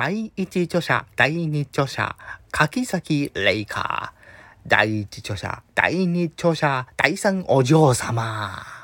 第一著者、第二著者、柿崎レイカ。第一著者、第二著者、第三お嬢様。